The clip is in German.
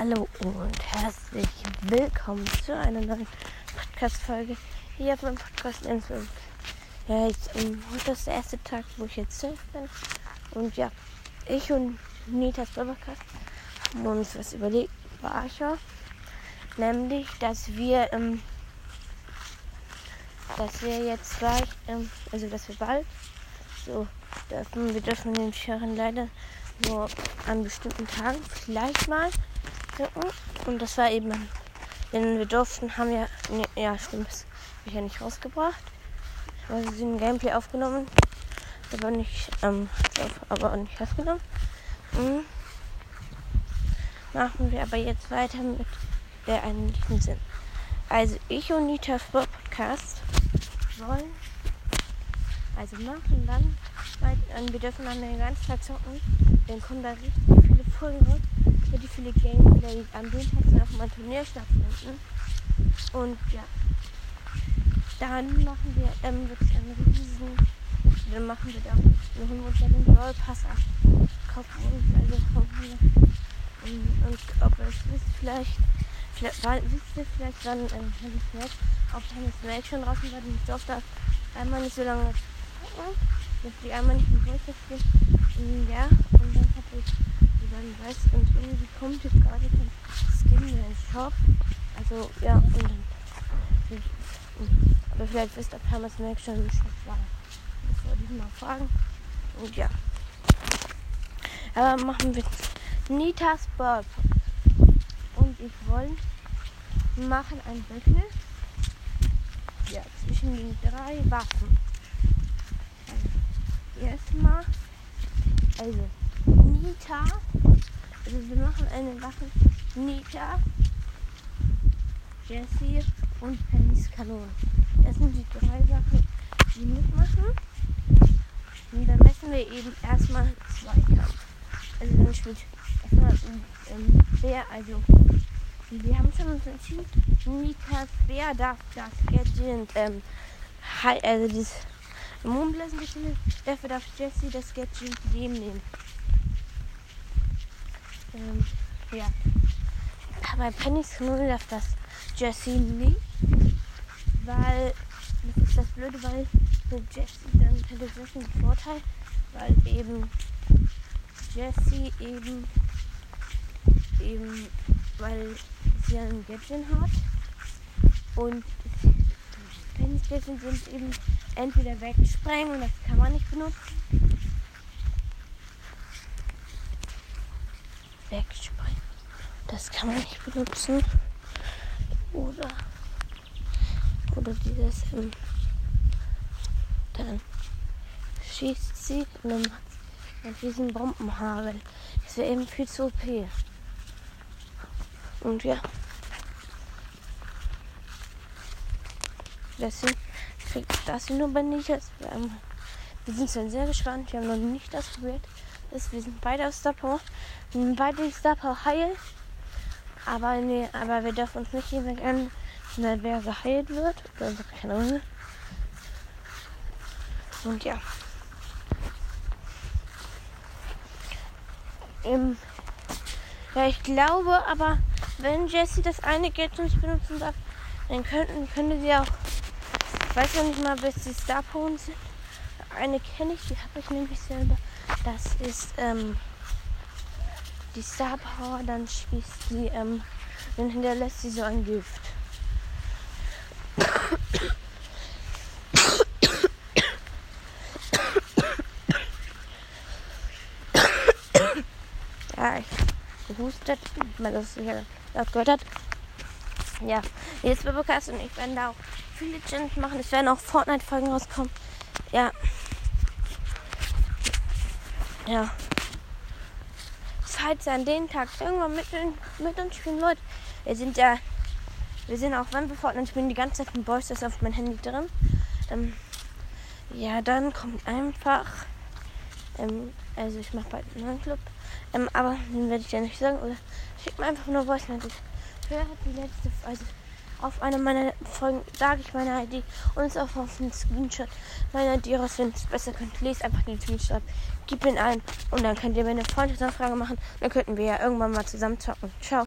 Hallo und herzlich willkommen zu einer neuen Podcast-Folge hier auf meinem Podcast Insel. Ja, jetzt, um, heute ist der erste Tag, wo ich jetzt safe bin. Und ja, ich und Nitas Podcast haben uns was überlegt über Archer. Nämlich, dass wir, ähm, dass wir jetzt gleich, ähm, also dass wir bald so dürfen, wir dürfen den Scheren leider nur an bestimmten Tagen vielleicht mal und das war eben, denn wir durften, haben ja, ne, ja stimmt, das habe ich ja nicht rausgebracht. Ich habe also den Gameplay aufgenommen, aber nicht, ähm, aber nicht aufgenommen. Mhm. Machen wir aber jetzt weiter mit der eigentlichen Sinn. Also ich und Nita für Podcast wollen also machen dann, weil wir dürfen dann den ganzen Tag zocken, dann kommen da richtig viele Folgen richtig viele Gameplay an dem Tag soll auch mal ein Turnier stattfinden. Und ja. Dann machen wir ähm, wirklich einen riesen. Dann machen wir da. Dann holen wir uns ja den Brawl Pass ab. Kaufen uns also und, und ob es wisst vielleicht. Vielleicht, war, wisst ihr vielleicht, wann ähm, Henry Snack, ob Henry Snack schon draußen war, ich durfte einmal nicht so lange gucken, dass die einmal nicht im spielen. Ja, und dann hatte ich dann weiß und irgendwie kommt jetzt gerade kein Skin mehr ins Shop. Also ja, und dann. Aber vielleicht wisst ihr, Hermes Mac schon im Shop war. Das wollte ich mal fragen. Und ja. Aber machen wir Nitas Burp. Und ich wollen machen ein Battle. Ja, zwischen den drei Waffen. Also, erstmal. Also, Nita also wir machen eine Wache Nita, Jessie und Pennys Kanone. Das sind die drei Sachen, die mitmachen. Und dann messen wir eben erstmal Zweikampf. Also dann spielt erstmal ähm, wer, also wir haben schon uns entschieden, Nitas wer darf das Gadget, ähm, also dieses Moonblasen dafür darf Jessie das Gadget dem nehmen. Ähm, ja. Bei Penny's Null darf das Jessie nicht, weil das ist das Blöde, weil mit Jessie dann hätte Jessie einen Vorteil, weil eben Jessie eben eben weil sie ein Gadget hat und Penny's Gadget sind eben entweder wegsprengen, das kann man nicht benutzen, wegspringen. Das kann man nicht benutzen. Oder, oder dieses, ähm, dann schießt sie und dann macht sie diesen Bombenhagel. Das wäre eben viel zu OP. Und ja. Deswegen kriegt das nur bei Nichas. Wir sind sehr gespannt. Wir haben noch nicht das probiert ist. Wir sind beide aus Star Power. Wir sind beide Star Power heil. Aber nee, aber wir dürfen uns nicht jemand an, wer geheilt wird. Oder so, keine Ahnung. Und ja. Ähm, ja, ich glaube, aber wenn Jessie das eine Gadget nicht benutzen darf, dann könnten, könnte sie auch. Ich weiß noch nicht mal, bis die Star sind. Eine kenne ich, die habe ich nämlich selber. Das ist ähm, die Star Power, dann spießt sie, ähm, dann hinterlässt sie so ein Gift. ja, ich gehustet, weil das ja laut gehört hat. Ja, jetzt bei Podcast und ich werden da auch viele Challenges machen. Es werden auch Fortnite-Folgen rauskommen. Ja ja. Falls ihr an den Tag irgendwann mit, mit uns spielen wollt, wir sind ja, wir sind auch, wenn wir Fortnite spielen, die ganze Zeit mit Boys, das ist auf mein Handy drin. Ähm, ja, dann kommt einfach, ähm, also ich mache bald einen neuen Club, ähm, aber den werde ich ja nicht sagen, oder schickt mir einfach nur Voice Ich höre die letzte, also auf einer meiner Folgen sage ich meine ID und es auch auf den Screenshot meiner ID raus. Wenn es besser könnt, lest einfach den Screenshot, gib ihn ein und dann könnt ihr mir eine Freundschaftsanfrage machen. Dann könnten wir ja irgendwann mal zusammen zocken. Ciao.